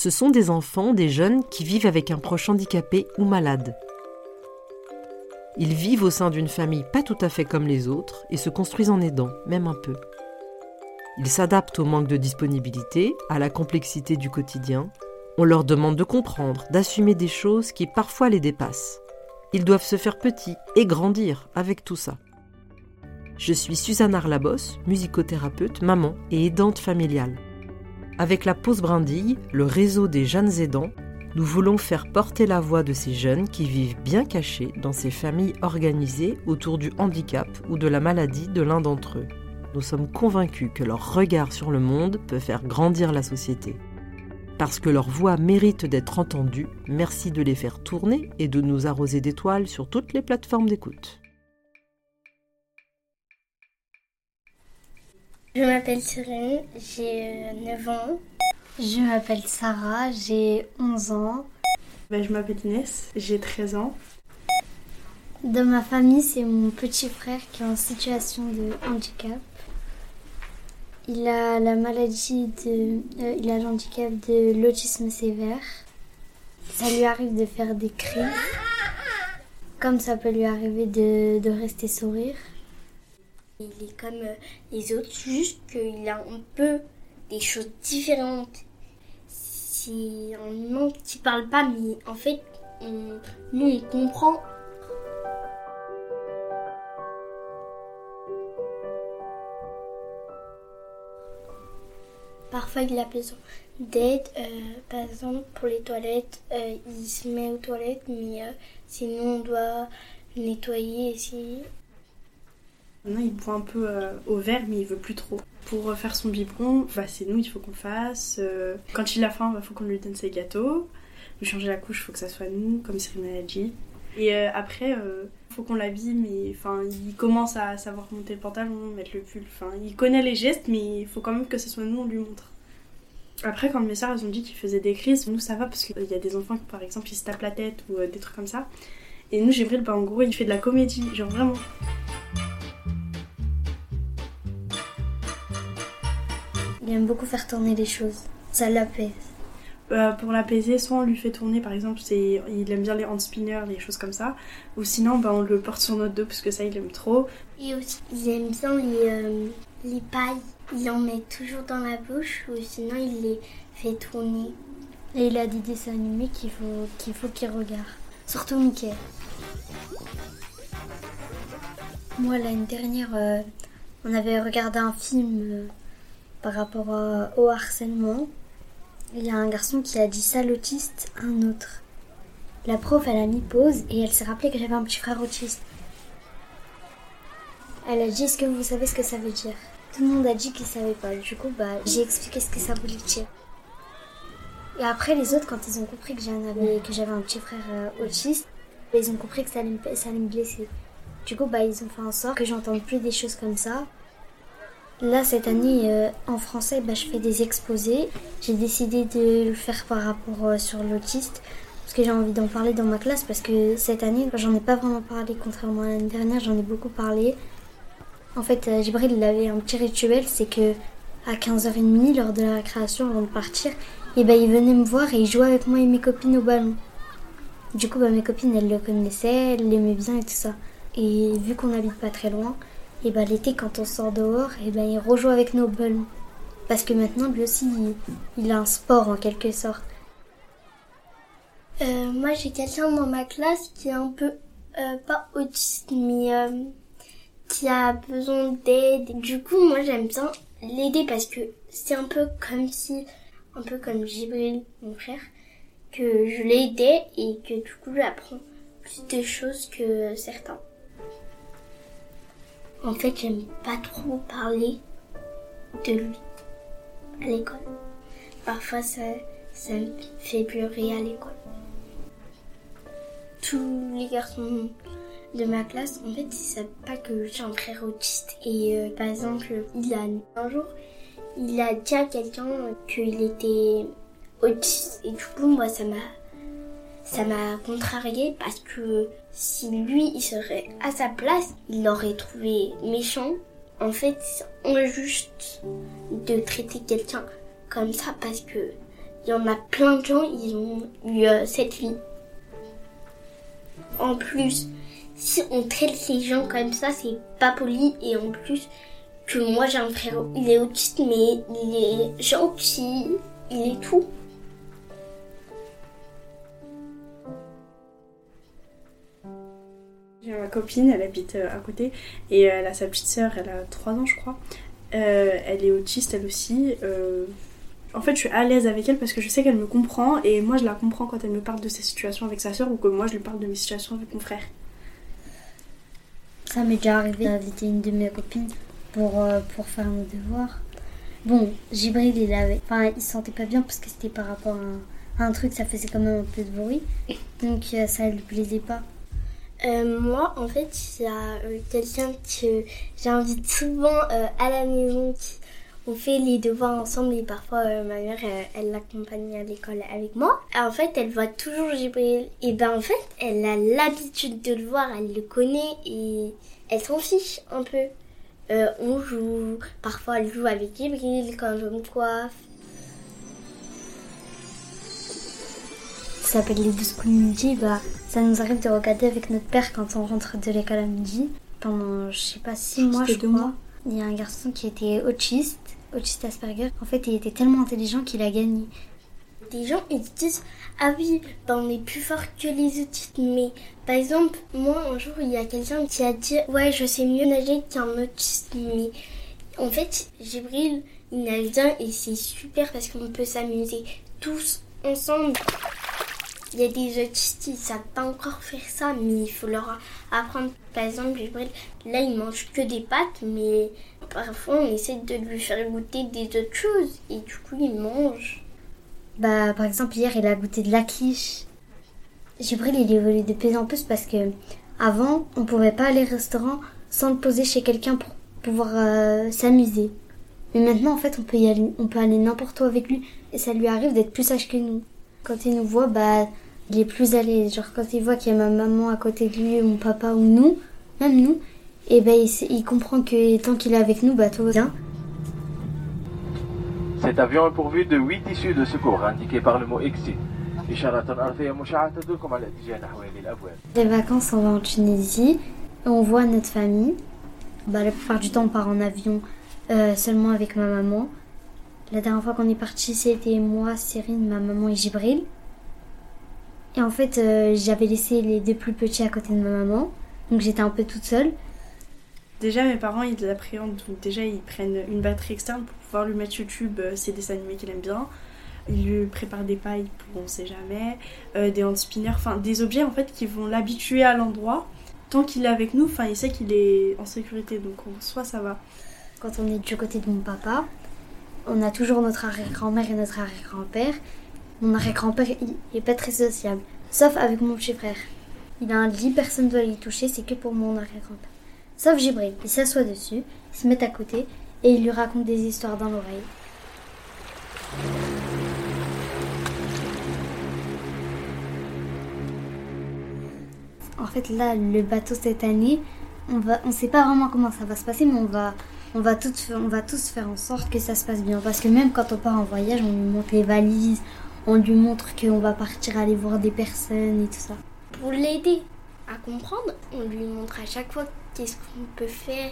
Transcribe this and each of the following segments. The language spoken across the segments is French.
Ce sont des enfants, des jeunes qui vivent avec un proche handicapé ou malade. Ils vivent au sein d'une famille pas tout à fait comme les autres et se construisent en aidant, même un peu. Ils s'adaptent au manque de disponibilité, à la complexité du quotidien. On leur demande de comprendre, d'assumer des choses qui parfois les dépassent. Ils doivent se faire petits et grandir avec tout ça. Je suis Suzanne Arlabos, musicothérapeute, maman et aidante familiale. Avec la pause brindille, le réseau des jeunes aidants, nous voulons faire porter la voix de ces jeunes qui vivent bien cachés dans ces familles organisées autour du handicap ou de la maladie de l'un d'entre eux nous sommes convaincus que leur regard sur le monde peut faire grandir la société. Parce que leur voix mérite d'être entendue, merci de les faire tourner et de nous arroser d'étoiles sur toutes les plateformes d'écoute. Je m'appelle Cyrine, j'ai 9 euh, ans. Je m'appelle Sarah, j'ai 11 ans. Ben, je m'appelle Inès, j'ai 13 ans. Dans ma famille, c'est mon petit frère qui est en situation de handicap. Il a la maladie de. Euh, il a l'handicap de l'autisme sévère. Ça lui arrive de faire des cris. Comme ça peut lui arriver de, de rester sourire. Il est comme euh, les autres, juste qu'il a un peu des choses différentes. C'est un parle pas, mais en fait, nous on comprend Parfois, il a besoin d'aide. Euh, par exemple, pour les toilettes, euh, il se met aux toilettes, mais sinon, on doit nettoyer ici. Maintenant, il boit un peu au verre, mais il veut plus trop. Pour faire son biberon, bah, c'est nous, il faut qu'on fasse. quand il a faim, il bah, faut qu'on lui donne ses gâteaux. Lui changer la couche, il faut que ça soit nous, comme Cyril l'a dit. Et après, il faut qu'on l'habille, mais enfin, il commence à savoir monter le pantalon, mettre le pull. Enfin, il connaît les gestes, mais il faut quand même que ce soit nous, on lui montre. Après, quand mes soeurs elles ont dit qu'il faisait des crises, nous ça va parce qu'il y a des enfants qui, par exemple, ils se tapent la tête ou euh, des trucs comme ça. Et nous, Gibril, bah en gros, il fait de la comédie, genre vraiment. Il aime beaucoup faire tourner les choses. Ça l'apaise. Euh, pour l'apaiser, soit on lui fait tourner, par exemple, c'est, il aime bien les hand spinners, les choses comme ça. Ou sinon, bah, on le porte sur notre dos parce que ça, il aime trop. Et aussi, il aime bien les, euh, les pailles. Il en met toujours dans la bouche ou sinon il les fait tourner. Et il a des dessins animés qu'il faut qu'il faut qu'il regarde. Surtout Mickey. Moi l'année dernière, euh, on avait regardé un film par rapport au harcèlement. Il y a un garçon qui a dit ça l'autiste à un autre. La prof, elle a mis pause et elle s'est rappelé que j'avais un petit frère autiste. Elle a dit Est-ce que vous savez ce que ça veut dire? Tout le monde a dit qu'ils savaient pas. Du coup, bah, j'ai expliqué ce que ça voulait dire. Et après, les autres, quand ils ont compris que j'avais un petit frère euh, autiste, ils ont compris que ça allait, me, ça allait me blesser. Du coup, bah, ils ont fait en sorte que j'entende plus des choses comme ça. Là, cette année, euh, en français, bah, je fais des exposés. J'ai décidé de le faire par rapport euh, sur l'autiste. Parce que j'ai envie d'en parler dans ma classe. Parce que cette année, j'en ai pas vraiment parlé, contrairement à l'année dernière, j'en ai beaucoup parlé. En fait, euh, avait un petit rituel, c'est que à 15h30, lors de la création, avant de partir, et eh ben, il venait me voir et il jouait avec moi et mes copines au ballon. Du coup, bah, mes copines, elles le connaissaient, elles l'aimaient bien et tout ça. Et vu qu'on n'habite pas très loin, et ben, l'été, quand on sort dehors, et ben, il rejoue avec nos ballons. Parce que maintenant, lui aussi, il, a un sport en quelque sorte. Euh, moi, j'ai quelqu'un dans ma classe qui est un peu, euh, pas autiste, mais qui a besoin d'aide. Du coup, moi, j'aime bien l'aider parce que c'est un peu comme si, un peu comme Jibril, mon frère, que je l'aidais et que du coup, j'apprends plus de choses que certains. En fait, j'aime pas trop parler de lui à l'école. Parfois, ça, ça me fait pleurer à l'école. Tous les garçons de ma classe, en fait, ils savent pas que j'ai un frère autiste. Et euh, par exemple, il a un jour, il a dit à quelqu'un qu'il était autiste. Et du coup, moi, ça m'a ça m'a contrarié parce que si lui, il serait à sa place, il l'aurait trouvé méchant. En fait, c'est injuste de traiter quelqu'un comme ça parce que il y en a plein de gens, ils ont eu euh, cette vie. En plus, si on traite les gens comme ça, c'est pas poli. Et en plus, que moi j'ai un frère, il est autiste, mais il est gentil, il est tout. Ma copine, elle habite euh, à côté et elle a sa petite sœur, elle a 3 ans je crois. Euh, elle est autiste elle aussi. Euh, en fait, je suis à l'aise avec elle parce que je sais qu'elle me comprend et moi je la comprends quand elle me parle de ses situations avec sa sœur ou que moi je lui parle de mes situations avec mon frère. Ça m'est déjà arrivé d'inviter une de mes copines pour, euh, pour faire mon devoir. Bon, Gibril, il avait, enfin, il se sentait pas bien parce que c'était par rapport à un, à un truc, ça faisait quand même un peu de bruit. Donc euh, ça lui plaisait pas. Euh, moi, en fait, il y a euh, quelqu'un que j'invite souvent euh, à la maison. On fait les devoirs ensemble et parfois ma mère, elle l'accompagne à l'école avec moi. En fait, elle voit toujours Gibril. Et ben en fait, elle a l'habitude de le voir, elle le connaît et elle s'en fiche un peu. On joue, parfois elle joue avec Gibril quand je me coiffe. Ça s'appelle les 12 coups de midi. Bah, ça nous arrive de regarder avec notre père quand on rentre de l'école à midi. Pendant, je sais pas, 6 mois, je crois. mois. Il y a un garçon qui était autiste, autiste Asperger. En fait, il était tellement intelligent qu'il a gagné. Des gens ils disent ah oui ben on est plus fort que les autistes mais par exemple moi un jour il y a quelqu'un qui a dit ouais je sais mieux nager qu'un autiste mais en fait Gibril il nage bien et c'est super parce qu'on peut s'amuser tous ensemble il y a des autistes ils savent pas encore faire ça mais il faut leur apprendre par exemple Gibril là il mange que des pâtes mais parfois on essaie de lui faire goûter des autres choses et du coup il mange Bah, par exemple, hier, il a goûté de la quiche. Gibril, il évolue de plus en plus parce que avant, on pouvait pas aller au restaurant sans le poser chez quelqu'un pour pouvoir euh, s'amuser. Mais maintenant, en fait, on peut y aller, on peut aller n'importe où avec lui et ça lui arrive d'être plus sage que nous. Quand il nous voit, bah, il est plus à l'aise. Genre quand il voit qu'il y a ma maman à côté de lui, mon papa ou nous, même nous, eh ben, et il, comprend que tant qu'il est avec nous, bah tout va bien. Cet avion est pourvu de 8 issues de secours indiquées par le mot exit. Ah Les vacances, on va en Tunisie, on voit notre famille. Bah, la plupart du temps, on part en avion euh, seulement avec ma maman. La dernière fois qu'on est parti, c'était moi, Cyrine, ma maman et Gibril. Et en fait, euh, j'avais laissé les deux plus petits à côté de ma maman, donc j'étais un peu toute seule. Déjà, mes parents, ils l'appréhendent. Donc, déjà, ils prennent une batterie externe pour pouvoir lui mettre YouTube euh, ses dessins animés qu'il aime bien. Ils lui préparent des pailles pour on sait jamais, euh, des hand spinners, enfin des objets en fait qui vont l'habituer à l'endroit. Tant qu'il est avec nous, enfin il sait qu'il est en sécurité, donc en soi ça va. Quand on est du côté de mon papa, on a toujours notre arrière-grand-mère et notre arrière-grand-père. Mon arrière-grand-père, il il est pas très sociable, sauf avec mon petit frère. Il a un lit, personne ne doit y toucher, c'est que pour mon arrière-grand-père. Sauf Gibril, il s'assoit dessus, il se met à côté et il lui raconte des histoires dans l'oreille. En fait, là, le bateau cette année, on va, on sait pas vraiment comment ça va se passer, mais on va, on va tous, on va tous faire en sorte que ça se passe bien. Parce que même quand on part en voyage, on lui montre les valises, on lui montre qu'on va partir aller voir des personnes et tout ça. Pour l'aider à comprendre, on lui montre à chaque fois qu'est-ce qu'on peut faire.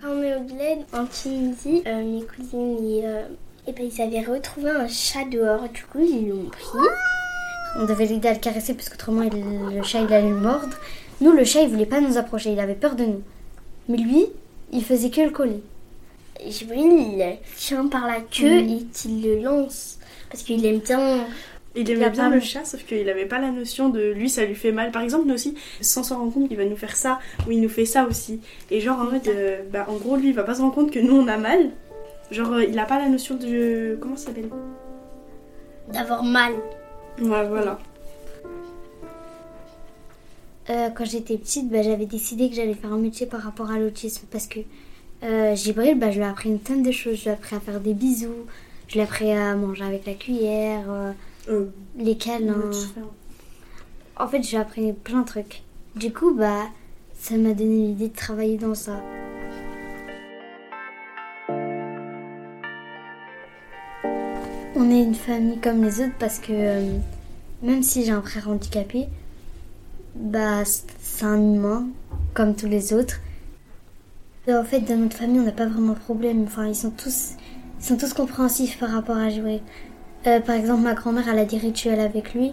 Quand on est au Bled, en Tunisie, euh, mes cousines, et, euh, eh ben, ils avaient retrouvé un chat dehors. Du coup, ils l'ont pris. On devait l'aider à le caresser parce qu'autrement le chat il allait le mordre. Nous, le chat il voulait pas nous approcher, il avait peur de nous. Mais lui, il faisait que le coller. Jibril, il le tient par la queue et qu'il le lance. Parce qu'il aime bien. Il aimait bien le chat, sauf qu'il avait pas la notion de lui ça lui fait mal. Par exemple, nous aussi, sans s'en rendre compte, il va nous faire ça ou il nous fait ça aussi. Et genre en mode, euh, bah en gros lui il va pas se rendre compte que nous on a mal. Genre euh, il a pas la notion de comment ça s'appelle? D'avoir mal. Ouais voilà. Euh, quand j'étais petite, bah, j'avais décidé que j'allais faire un métier par rapport à l'autisme parce que euh, Gibril, bah, je lui ai appris une tonne de choses. Je lui ai appris à faire des bisous, je lui ai appris à manger avec la cuillère, euh, Euh, les câlins. En fait, j'ai appris plein de trucs. Du coup, bah, ça m'a donné l'idée de travailler dans ça. On est une famille comme les autres parce que euh, même si j'ai un frère handicapé, bah c'est un humain comme tous les autres. En fait, dans notre famille, on n'a pas vraiment de problème. Enfin, ils sont tous, ils sont tous compréhensifs par rapport à jouer. Euh, par exemple, ma grand-mère, elle a des rituels avec lui.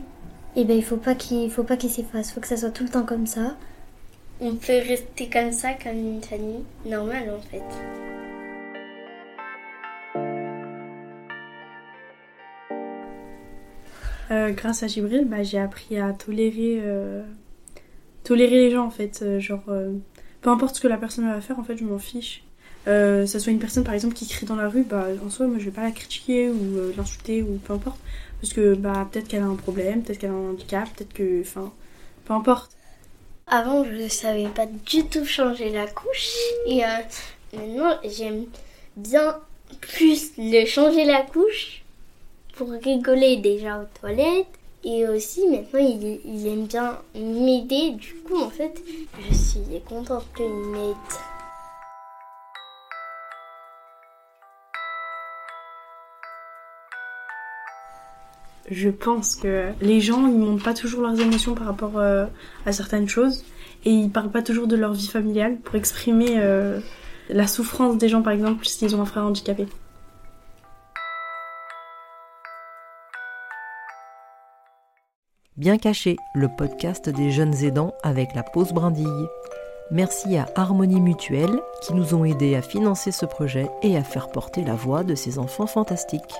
Et ben, il faut pas qu'il, faut pas qu'il s'efface. Faut que ça soit tout le temps comme ça. On peut rester comme ça, comme une famille normale en fait. Euh, grâce à Gibril, bah, j'ai appris à tolérer, euh, tolérer les gens en fait. Euh, genre, peu importe ce que la personne va faire, en fait, je m'en fiche. ça soit une personne par exemple qui crie dans la rue, bah en soi, moi je vais pas la critiquer ou l'insulter ou peu importe. Parce que bah peut-être qu'elle a un problème, peut-être qu'elle a un handicap, peut-être que. Enfin, peu importe. Avant, je ne savais pas du tout changer la couche. Et maintenant, j'aime bien plus le changer la couche pour rigoler déjà aux toilettes. Et aussi, maintenant, il, aime bien m'aider. Du coup, en fait, je suis contente qu'il m'aide. Je pense que les gens, ils montrent pas toujours leurs émotions par rapport euh, à certaines choses. Et ils parlent pas toujours de leur vie familiale pour exprimer euh, la souffrance des gens, par exemple, s'ils ont un frère handicapé. Bien caché, le podcast des jeunes aidants avec la pause brindille. Merci à Harmonie Mutuelle qui nous ont aidés à financer ce projet et à faire porter la voix de ces enfants fantastiques.